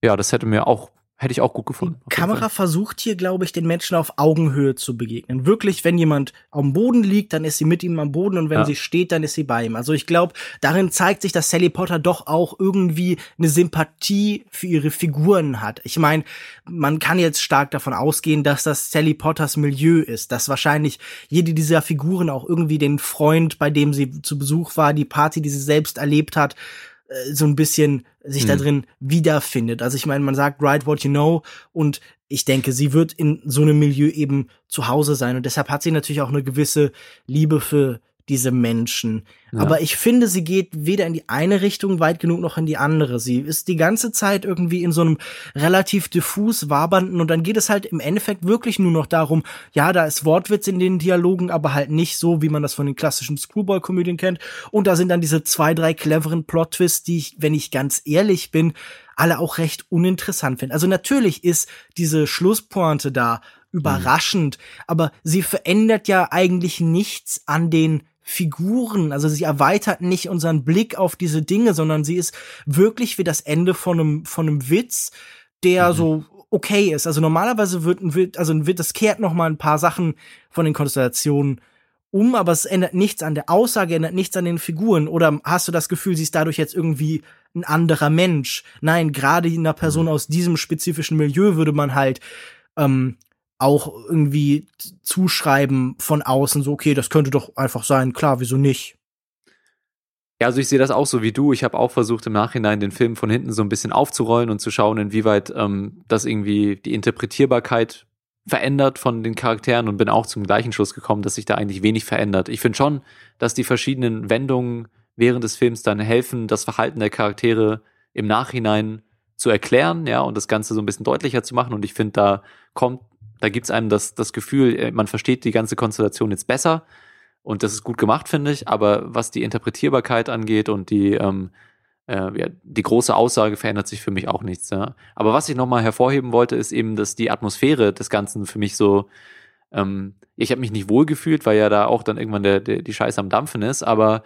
ja, das hätte mir auch Hätte ich auch gut gefunden. Die Kamera versucht hier, glaube ich, den Menschen auf Augenhöhe zu begegnen. Wirklich, wenn jemand am Boden liegt, dann ist sie mit ihm am Boden und wenn ja. sie steht, dann ist sie bei ihm. Also ich glaube, darin zeigt sich, dass Sally Potter doch auch irgendwie eine Sympathie für ihre Figuren hat. Ich meine, man kann jetzt stark davon ausgehen, dass das Sally Potters Milieu ist, dass wahrscheinlich jede dieser Figuren auch irgendwie den Freund, bei dem sie zu Besuch war, die Party, die sie selbst erlebt hat, äh, so ein bisschen sich mhm. da drin wiederfindet. Also ich meine, man sagt, write what you know und ich denke, sie wird in so einem Milieu eben zu Hause sein und deshalb hat sie natürlich auch eine gewisse Liebe für diese Menschen. Ja. Aber ich finde, sie geht weder in die eine Richtung weit genug noch in die andere. Sie ist die ganze Zeit irgendwie in so einem relativ diffus wabernden und dann geht es halt im Endeffekt wirklich nur noch darum, ja, da ist Wortwitz in den Dialogen, aber halt nicht so, wie man das von den klassischen Screwball-Komödien kennt. Und da sind dann diese zwei, drei cleveren Plot-Twists, die ich, wenn ich ganz ehrlich bin, alle auch recht uninteressant finde. Also natürlich ist diese Schlusspointe da überraschend, mhm. aber sie verändert ja eigentlich nichts an den Figuren, also sie erweitert nicht unseren Blick auf diese Dinge, sondern sie ist wirklich wie das Ende von einem, von einem Witz, der mhm. so okay ist. Also normalerweise wird ein Witz, also wird das kehrt noch mal ein paar Sachen von den Konstellationen um, aber es ändert nichts an der Aussage, ändert nichts an den Figuren. Oder hast du das Gefühl, sie ist dadurch jetzt irgendwie ein anderer Mensch? Nein, gerade in einer Person mhm. aus diesem spezifischen Milieu würde man halt ähm, auch irgendwie zuschreiben von außen, so, okay, das könnte doch einfach sein, klar, wieso nicht? Ja, also ich sehe das auch so wie du. Ich habe auch versucht, im Nachhinein den Film von hinten so ein bisschen aufzurollen und zu schauen, inwieweit ähm, das irgendwie die Interpretierbarkeit verändert von den Charakteren und bin auch zum gleichen Schluss gekommen, dass sich da eigentlich wenig verändert. Ich finde schon, dass die verschiedenen Wendungen während des Films dann helfen, das Verhalten der Charaktere im Nachhinein zu erklären, ja, und das Ganze so ein bisschen deutlicher zu machen. Und ich finde, da kommt da gibt es einem das, das Gefühl, äh, man versteht die ganze Konstellation jetzt besser. Und das ist gut gemacht, finde ich. Aber was die Interpretierbarkeit angeht und die, ähm, äh, ja, die große Aussage verändert sich für mich auch nichts. Ja. Aber was ich nochmal hervorheben wollte, ist eben, dass die Atmosphäre des Ganzen für mich so, ähm, ich habe mich nicht wohl gefühlt, weil ja da auch dann irgendwann der, der, die Scheiße am Dampfen ist. Aber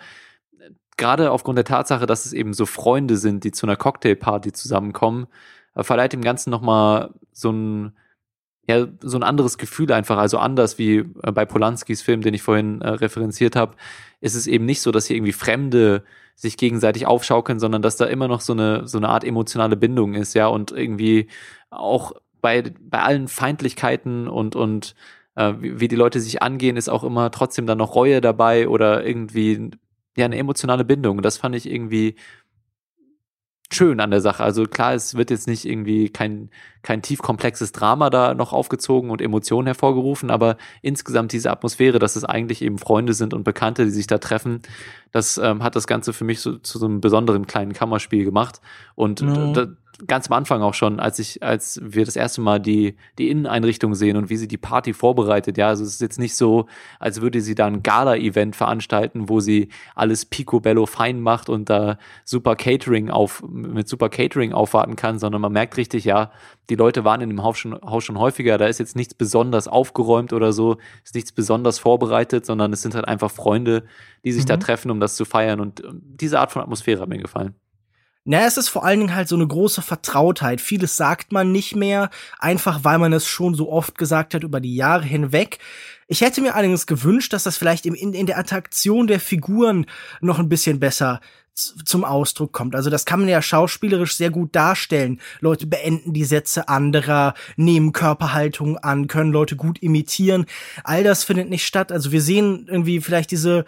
äh, gerade aufgrund der Tatsache, dass es eben so Freunde sind, die zu einer Cocktailparty zusammenkommen, äh, verleiht dem Ganzen nochmal so ein ja, so ein anderes Gefühl einfach, also anders wie äh, bei Polanskis Film, den ich vorhin äh, referenziert habe, ist es eben nicht so, dass hier irgendwie Fremde sich gegenseitig aufschaukeln, sondern dass da immer noch so eine, so eine Art emotionale Bindung ist, ja, und irgendwie auch bei, bei allen Feindlichkeiten und, und äh, wie, wie die Leute sich angehen, ist auch immer trotzdem dann noch Reue dabei oder irgendwie ja eine emotionale Bindung. Das fand ich irgendwie schön an der Sache. Also klar, es wird jetzt nicht irgendwie kein, kein tief komplexes Drama da noch aufgezogen und Emotionen hervorgerufen, aber insgesamt diese Atmosphäre, dass es eigentlich eben Freunde sind und Bekannte, die sich da treffen, das ähm, hat das Ganze für mich so, zu so einem besonderen kleinen Kammerspiel gemacht. Und mhm. da, ganz am Anfang auch schon, als ich, als wir das erste Mal die, die Inneneinrichtung sehen und wie sie die Party vorbereitet. Ja, also es ist jetzt nicht so, als würde sie da ein Gala-Event veranstalten, wo sie alles picobello fein macht und da super Catering auf, mit super Catering aufwarten kann, sondern man merkt richtig, ja, die Leute waren in dem Haus schon, Haus schon häufiger, da ist jetzt nichts besonders aufgeräumt oder so, ist nichts besonders vorbereitet, sondern es sind halt einfach Freunde, die sich mhm. da treffen, um das zu feiern und diese Art von Atmosphäre hat mir gefallen. Naja, es ist vor allen Dingen halt so eine große Vertrautheit. Vieles sagt man nicht mehr, einfach weil man es schon so oft gesagt hat über die Jahre hinweg. Ich hätte mir allerdings gewünscht, dass das vielleicht in, in der Attraktion der Figuren noch ein bisschen besser zum Ausdruck kommt. Also das kann man ja schauspielerisch sehr gut darstellen. Leute beenden die Sätze anderer, nehmen Körperhaltung an, können Leute gut imitieren. All das findet nicht statt. Also wir sehen irgendwie vielleicht diese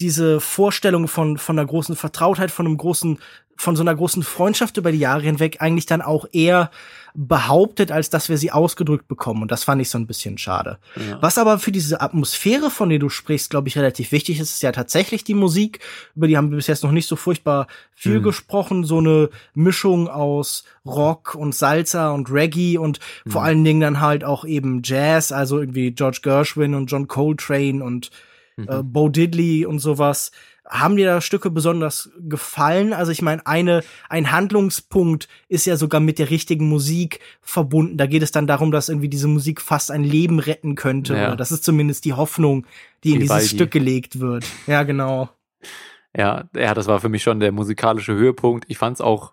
diese Vorstellung von von einer großen Vertrautheit, von einem großen von so einer großen Freundschaft über die Jahre hinweg eigentlich dann auch eher behauptet, als dass wir sie ausgedrückt bekommen. Und das fand ich so ein bisschen schade. Ja. Was aber für diese Atmosphäre, von der du sprichst, glaube ich, relativ wichtig ist, ist ja tatsächlich die Musik. Über die haben wir bis jetzt noch nicht so furchtbar viel mhm. gesprochen. So eine Mischung aus Rock und Salsa und Reggae und mhm. vor allen Dingen dann halt auch eben Jazz, also irgendwie George Gershwin und John Coltrane und mhm. äh, Bo Diddley und sowas. Haben dir da Stücke besonders gefallen? Also ich meine, eine ein Handlungspunkt ist ja sogar mit der richtigen Musik verbunden. Da geht es dann darum, dass irgendwie diese Musik fast ein Leben retten könnte. Ja. Oder das ist zumindest die Hoffnung, die, die in dieses Stück gelegt wird. Ja, genau. Ja, ja, das war für mich schon der musikalische Höhepunkt. Ich fand es auch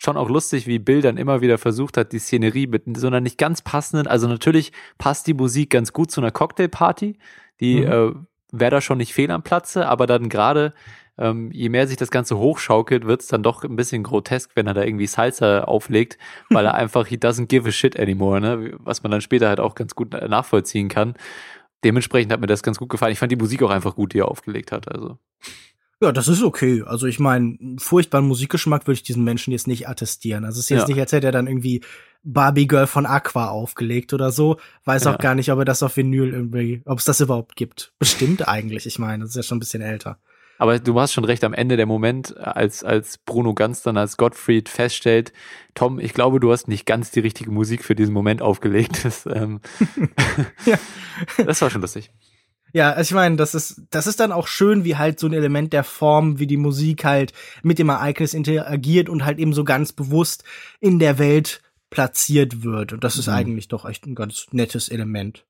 schon auch lustig, wie Bill dann immer wieder versucht hat, die Szenerie mit so einer nicht ganz passenden, also natürlich passt die Musik ganz gut zu einer Cocktailparty, die mhm. äh, wäre da schon nicht fehl am Platze, aber dann gerade, ähm, je mehr sich das Ganze hochschaukelt, wird es dann doch ein bisschen grotesk, wenn er da irgendwie Salsa auflegt, weil er einfach, he doesn't give a shit anymore, ne? Was man dann später halt auch ganz gut nachvollziehen kann. Dementsprechend hat mir das ganz gut gefallen. Ich fand die Musik auch einfach gut, die er aufgelegt hat. Also. Ja, das ist okay. Also ich meine, furchtbaren Musikgeschmack würde ich diesen Menschen jetzt nicht attestieren. Also es ist jetzt ja. nicht, als hätte er dann irgendwie Barbie Girl von Aqua aufgelegt oder so. Weiß ja. auch gar nicht, ob er das auf Vinyl irgendwie, ob es das überhaupt gibt. Bestimmt eigentlich. Ich meine, das ist ja schon ein bisschen älter. Aber du hast schon recht, am Ende der Moment, als, als Bruno Ganz dann als Gottfried feststellt, Tom, ich glaube, du hast nicht ganz die richtige Musik für diesen Moment aufgelegt. Das, ähm, ja. das war schon lustig. Ja, also ich meine, das ist, das ist dann auch schön, wie halt so ein Element der Form, wie die Musik halt mit dem Ereignis interagiert und halt eben so ganz bewusst in der Welt platziert wird. Und das ist mhm. eigentlich doch echt ein ganz nettes Element.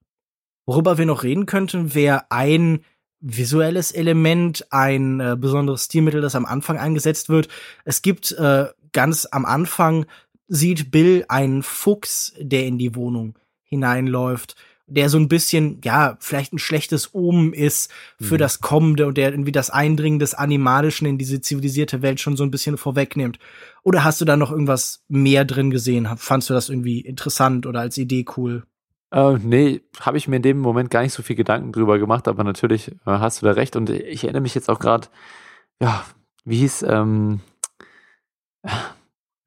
Worüber wir noch reden könnten, wäre ein visuelles Element, ein äh, besonderes Stilmittel, das am Anfang eingesetzt wird. Es gibt äh, ganz am Anfang sieht Bill einen Fuchs, der in die Wohnung hineinläuft der so ein bisschen, ja, vielleicht ein schlechtes Omen ist für mhm. das Kommende und der irgendwie das Eindringen des Animalischen in diese zivilisierte Welt schon so ein bisschen vorwegnimmt. Oder hast du da noch irgendwas mehr drin gesehen? Fandst du das irgendwie interessant oder als Idee cool? Äh, nee, habe ich mir in dem Moment gar nicht so viel Gedanken drüber gemacht, aber natürlich äh, hast du da recht. Und ich erinnere mich jetzt auch gerade, ja, wie hieß, ähm,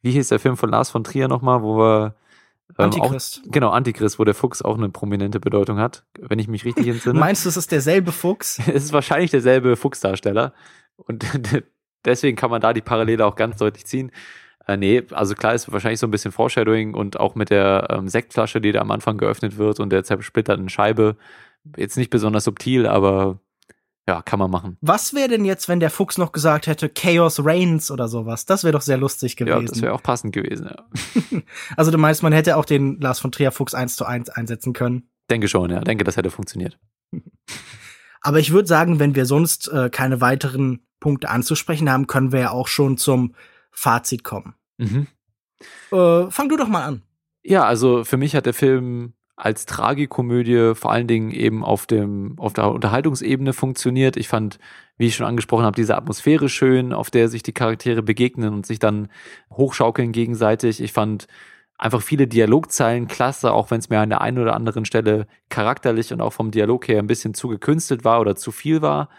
wie hieß der Film von Lars von Trier nochmal, wo wir ähm, Antichrist. Auch, genau, Antichrist, wo der Fuchs auch eine prominente Bedeutung hat, wenn ich mich richtig entsinne. Meinst du, es ist derselbe Fuchs? es ist wahrscheinlich derselbe Fuchsdarsteller. Und deswegen kann man da die Parallele auch ganz deutlich ziehen. Äh, nee, also klar ist wahrscheinlich so ein bisschen Foreshadowing und auch mit der ähm, Sektflasche, die da am Anfang geöffnet wird und der zersplitterten Scheibe. Jetzt nicht besonders subtil, aber ja, kann man machen. Was wäre denn jetzt, wenn der Fuchs noch gesagt hätte, Chaos Reigns oder sowas? Das wäre doch sehr lustig gewesen. Ja, das wäre auch passend gewesen, ja. also du meinst, man hätte auch den Lars von Trier Fuchs eins zu eins einsetzen können? Denke schon, ja. Denke, das hätte funktioniert. Aber ich würde sagen, wenn wir sonst äh, keine weiteren Punkte anzusprechen haben, können wir ja auch schon zum Fazit kommen. Mhm. Äh, fang du doch mal an. Ja, also für mich hat der Film als Tragikomödie vor allen Dingen eben auf dem auf der Unterhaltungsebene funktioniert. Ich fand, wie ich schon angesprochen habe, diese Atmosphäre schön, auf der sich die Charaktere begegnen und sich dann hochschaukeln gegenseitig. Ich fand einfach viele Dialogzeilen klasse, auch wenn es mir an der einen oder anderen Stelle charakterlich und auch vom Dialog her ein bisschen zu gekünstelt war oder zu viel war.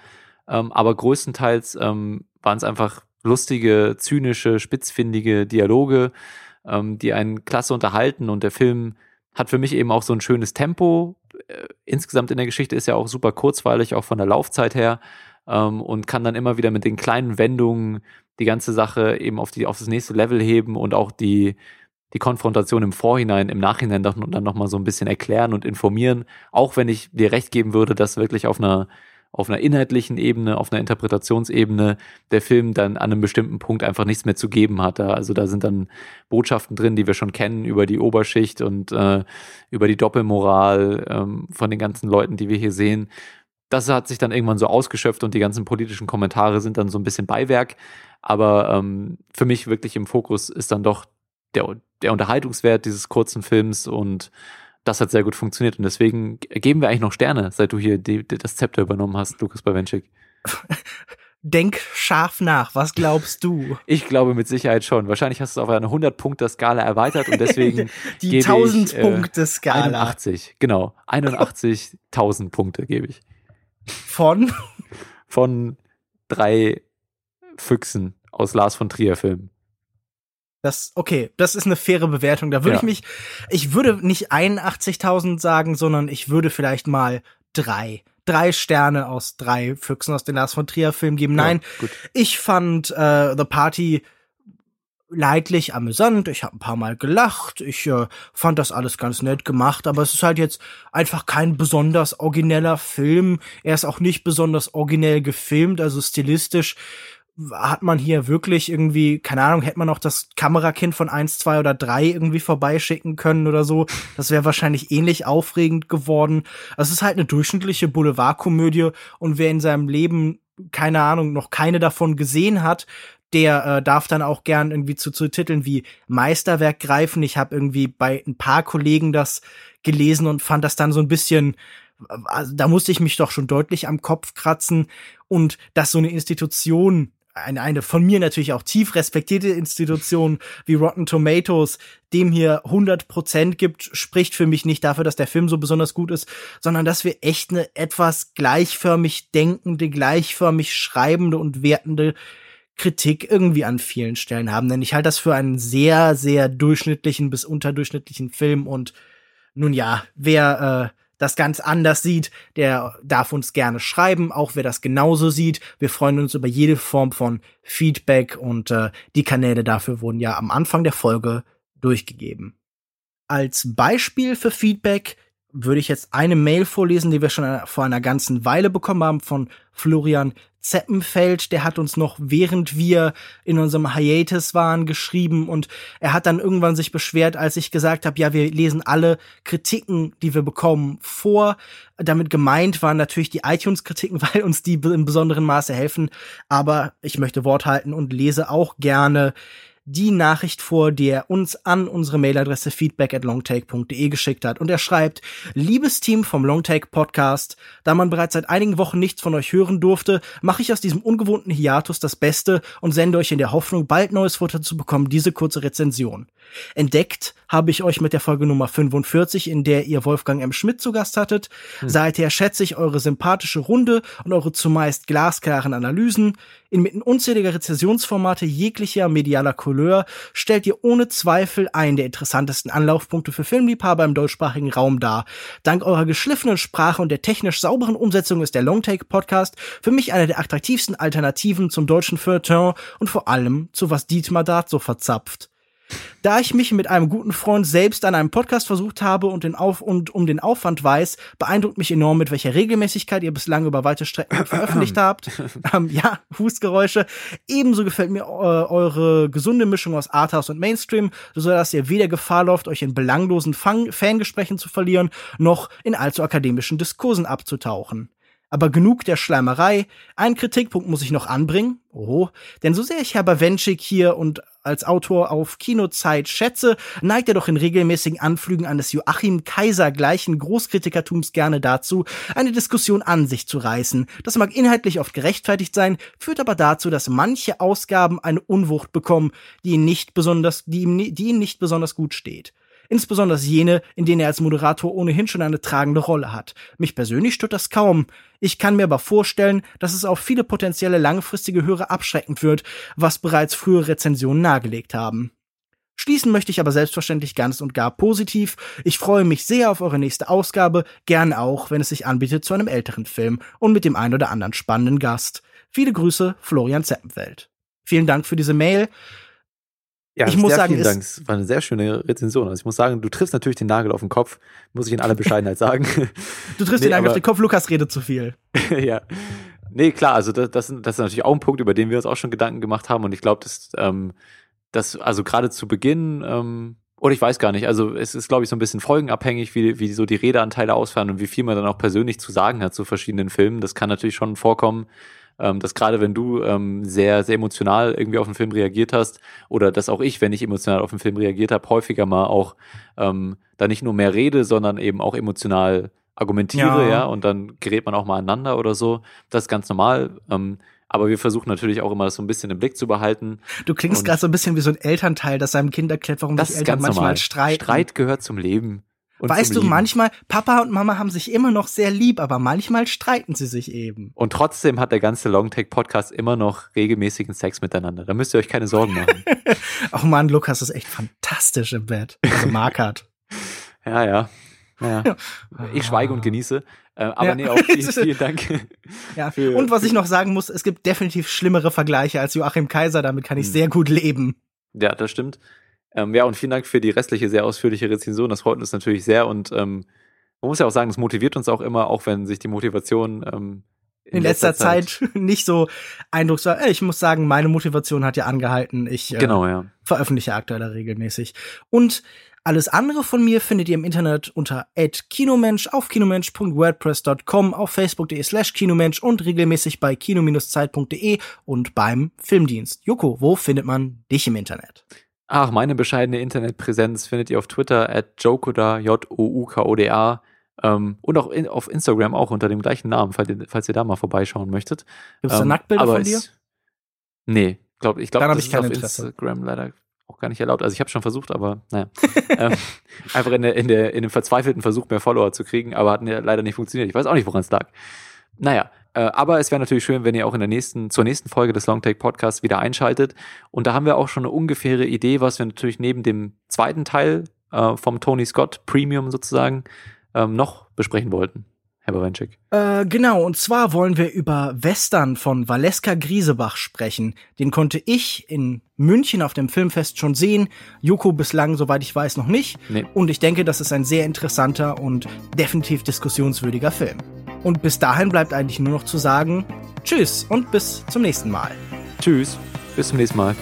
Ähm, aber größtenteils ähm, waren es einfach lustige, zynische, spitzfindige Dialoge, ähm, die einen klasse unterhalten und der Film hat für mich eben auch so ein schönes Tempo. Äh, insgesamt in der Geschichte ist ja auch super kurzweilig, auch von der Laufzeit her. Ähm, und kann dann immer wieder mit den kleinen Wendungen die ganze Sache eben auf, die, auf das nächste Level heben und auch die, die Konfrontation im Vorhinein, im Nachhinein dann, dann nochmal so ein bisschen erklären und informieren. Auch wenn ich dir recht geben würde, dass wirklich auf einer auf einer inhaltlichen Ebene, auf einer Interpretationsebene der Film dann an einem bestimmten Punkt einfach nichts mehr zu geben hatte. Also da sind dann Botschaften drin, die wir schon kennen über die Oberschicht und äh, über die Doppelmoral ähm, von den ganzen Leuten, die wir hier sehen. Das hat sich dann irgendwann so ausgeschöpft und die ganzen politischen Kommentare sind dann so ein bisschen Beiwerk. Aber ähm, für mich wirklich im Fokus ist dann doch der, der Unterhaltungswert dieses kurzen Films und das hat sehr gut funktioniert. Und deswegen geben wir eigentlich noch Sterne, seit du hier die, die, das Zepter übernommen hast, Lukas Bawenschik. Denk scharf nach. Was glaubst du? Ich glaube mit Sicherheit schon. Wahrscheinlich hast du es auf eine 100-Punkte-Skala erweitert und deswegen. die 1000-Punkte-Skala. Äh, 81, genau. 81.000 Punkte gebe ich. Von? Von drei Füchsen aus Lars von Trier Filmen. Das, okay, das ist eine faire Bewertung. Da würde ja. ich mich, ich würde nicht 81.000 sagen, sondern ich würde vielleicht mal drei, drei Sterne aus drei Füchsen aus den Lars von Trier Filmen geben. Nein, ja, ich fand äh, The Party leidlich amüsant. Ich habe ein paar Mal gelacht. Ich äh, fand das alles ganz nett gemacht, aber es ist halt jetzt einfach kein besonders origineller Film. Er ist auch nicht besonders originell gefilmt, also stilistisch hat man hier wirklich irgendwie, keine Ahnung, hätte man auch das Kamerakind von eins, zwei oder drei irgendwie vorbeischicken können oder so. Das wäre wahrscheinlich ähnlich aufregend geworden. Es ist halt eine durchschnittliche Boulevardkomödie und wer in seinem Leben, keine Ahnung, noch keine davon gesehen hat, der äh, darf dann auch gern irgendwie zu, zu Titeln wie Meisterwerk greifen. Ich habe irgendwie bei ein paar Kollegen das gelesen und fand das dann so ein bisschen also da musste ich mich doch schon deutlich am Kopf kratzen und dass so eine Institution eine, eine von mir natürlich auch tief respektierte Institution wie Rotten Tomatoes dem hier 100 Prozent gibt, spricht für mich nicht dafür, dass der Film so besonders gut ist, sondern dass wir echt eine etwas gleichförmig denkende, gleichförmig schreibende und wertende Kritik irgendwie an vielen Stellen haben. Denn ich halte das für einen sehr, sehr durchschnittlichen bis unterdurchschnittlichen Film und nun ja, wer äh, das ganz anders sieht, der darf uns gerne schreiben, auch wer das genauso sieht. Wir freuen uns über jede Form von Feedback und äh, die Kanäle dafür wurden ja am Anfang der Folge durchgegeben. Als Beispiel für Feedback würde ich jetzt eine Mail vorlesen, die wir schon vor einer ganzen Weile bekommen haben von Florian Zeppenfeld, der hat uns noch während wir in unserem Hiatus waren geschrieben und er hat dann irgendwann sich beschwert, als ich gesagt habe, ja, wir lesen alle Kritiken, die wir bekommen, vor. Damit gemeint waren natürlich die iTunes-Kritiken, weil uns die in besonderem Maße helfen, aber ich möchte Wort halten und lese auch gerne die Nachricht vor, die er uns an unsere Mailadresse feedback at longtake.de geschickt hat. Und er schreibt, liebes Team vom Longtake Podcast, da man bereits seit einigen Wochen nichts von euch hören durfte, mache ich aus diesem ungewohnten Hiatus das Beste und sende euch in der Hoffnung, bald neues Futter zu bekommen, diese kurze Rezension. Entdeckt habe ich euch mit der Folge Nummer 45, in der ihr Wolfgang M. Schmidt zu Gast hattet. Hm. Seither schätze ich eure sympathische Runde und eure zumeist glasklaren Analysen. Inmitten unzähliger Rezessionsformate jeglicher medialer Couleur stellt ihr ohne Zweifel einen der interessantesten Anlaufpunkte für Filmliebhaber im deutschsprachigen Raum dar. Dank eurer geschliffenen Sprache und der technisch sauberen Umsetzung ist der Longtake Podcast für mich eine der attraktivsten Alternativen zum deutschen Feuilleton und vor allem zu was Dietmar Dart so verzapft. Da ich mich mit einem guten Freund selbst an einem Podcast versucht habe und, den Auf und um den Aufwand weiß, beeindruckt mich enorm, mit welcher Regelmäßigkeit ihr bislang über weite Strecken veröffentlicht habt. Ähm, ja, Fußgeräusche. Ebenso gefällt mir äh, eure gesunde Mischung aus Arthouse und Mainstream, so dass ihr weder Gefahr lauft, euch in belanglosen Fang Fangesprächen zu verlieren, noch in allzu akademischen Diskursen abzutauchen. Aber genug der Schleimerei. Einen Kritikpunkt muss ich noch anbringen. Oh, denn so sehr ich Herr Bawenschik hier und als Autor auf Kinozeit schätze, neigt er doch in regelmäßigen Anflügen eines Joachim Kaiser gleichen Großkritikertums gerne dazu, eine Diskussion an sich zu reißen. Das mag inhaltlich oft gerechtfertigt sein, führt aber dazu, dass manche Ausgaben eine Unwucht bekommen, die ihn nicht besonders, die ihm, die ihm nicht besonders gut steht insbesondere jene, in denen er als Moderator ohnehin schon eine tragende Rolle hat. Mich persönlich stört das kaum. Ich kann mir aber vorstellen, dass es auf viele potenzielle langfristige Hörer abschreckend wird, was bereits frühere Rezensionen nahegelegt haben. Schließen möchte ich aber selbstverständlich ganz und gar positiv. Ich freue mich sehr auf eure nächste Ausgabe, gern auch, wenn es sich anbietet zu einem älteren Film und mit dem ein oder anderen spannenden Gast. Viele Grüße, Florian Zeppenfeld. Vielen Dank für diese Mail. Ja, ich muss sagen, vielen Dank. Es war eine sehr schöne Rezension. Also ich muss sagen, du triffst natürlich den Nagel auf den Kopf, muss ich in aller Bescheidenheit sagen. Du triffst nee, den Nagel auf den Kopf, Lukas redet zu viel. ja. Nee, klar, also das, das, das ist natürlich auch ein Punkt, über den wir uns auch schon Gedanken gemacht haben. Und ich glaube, dass, ähm, dass also gerade zu Beginn, ähm, oder ich weiß gar nicht, also es ist, glaube ich, so ein bisschen folgenabhängig, wie, wie so die Redeanteile ausfallen und wie viel man dann auch persönlich zu sagen hat zu verschiedenen Filmen. Das kann natürlich schon vorkommen, ähm, dass gerade wenn du ähm, sehr, sehr emotional irgendwie auf den Film reagiert hast oder dass auch ich, wenn ich emotional auf den Film reagiert habe, häufiger mal auch ähm, da nicht nur mehr rede, sondern eben auch emotional argumentiere, ja. ja, und dann gerät man auch mal aneinander oder so. Das ist ganz normal. Ähm, aber wir versuchen natürlich auch immer das so ein bisschen im Blick zu behalten. Du klingst gerade so ein bisschen wie so ein Elternteil, das seinem Kind erklärt, warum das sich Eltern manchmal normal. streiten. Streit gehört zum Leben. Und weißt du, manchmal, Papa und Mama haben sich immer noch sehr lieb, aber manchmal streiten sie sich eben. Und trotzdem hat der ganze Longtake-Podcast immer noch regelmäßigen Sex miteinander. Da müsst ihr euch keine Sorgen machen. Ach man, Lukas ist echt fantastisch im Bett. Also Markert. ja, ja. Ja. Ich schweige und genieße. Äh, aber ja. nee, auch vielen, vielen Dank. ja. Und was ich noch sagen muss, es gibt definitiv schlimmere Vergleiche als Joachim Kaiser, damit kann ich hm. sehr gut leben. Ja, das stimmt. Ähm, ja, und vielen Dank für die restliche, sehr ausführliche Rezension. Das freut uns natürlich sehr und ähm, man muss ja auch sagen, es motiviert uns auch immer, auch wenn sich die Motivation ähm, in, in letzter, letzter Zeit, Zeit, nicht so eindrucksvoll. Ich muss sagen, meine Motivation hat ja angehalten. Ich äh, genau, ja. veröffentliche aktuell regelmäßig. Und alles andere von mir findet ihr im Internet unter @kinomensch auf kinomensch.wordpress.com, auf facebook.de slash kinomensch und regelmäßig bei kino-zeit.de und beim Filmdienst. Joko, wo findet man dich im Internet? Ach, meine bescheidene Internetpräsenz findet ihr auf Twitter at Jokoda, J-O-U-K-O-D-A. Ähm, und auch in, auf Instagram auch unter dem gleichen Namen, falls ihr, falls ihr da mal vorbeischauen möchtet. Gibt es da ähm, Nacktbilder von dir? Ist, nee, glaub, ich glaube, das ich ist auf Interesse. Instagram leider auch gar nicht erlaubt. Also ich habe schon versucht, aber naja. ähm, einfach in, der, in, der, in dem verzweifelten Versuch, mehr Follower zu kriegen, aber hat leider nicht funktioniert. Ich weiß auch nicht, woran es lag. Naja, aber es wäre natürlich schön, wenn ihr auch in der nächsten, zur nächsten Folge des Longtake Podcasts wieder einschaltet. Und da haben wir auch schon eine ungefähre Idee, was wir natürlich neben dem zweiten Teil äh, vom Tony Scott Premium sozusagen ähm, noch besprechen wollten. Herr Bawenschik. Äh, genau, und zwar wollen wir über Western von Valeska Griesebach sprechen. Den konnte ich in München auf dem Filmfest schon sehen. Joko bislang, soweit ich weiß, noch nicht. Nee. Und ich denke, das ist ein sehr interessanter und definitiv diskussionswürdiger Film. Und bis dahin bleibt eigentlich nur noch zu sagen, tschüss und bis zum nächsten Mal. Tschüss, bis zum nächsten Mal.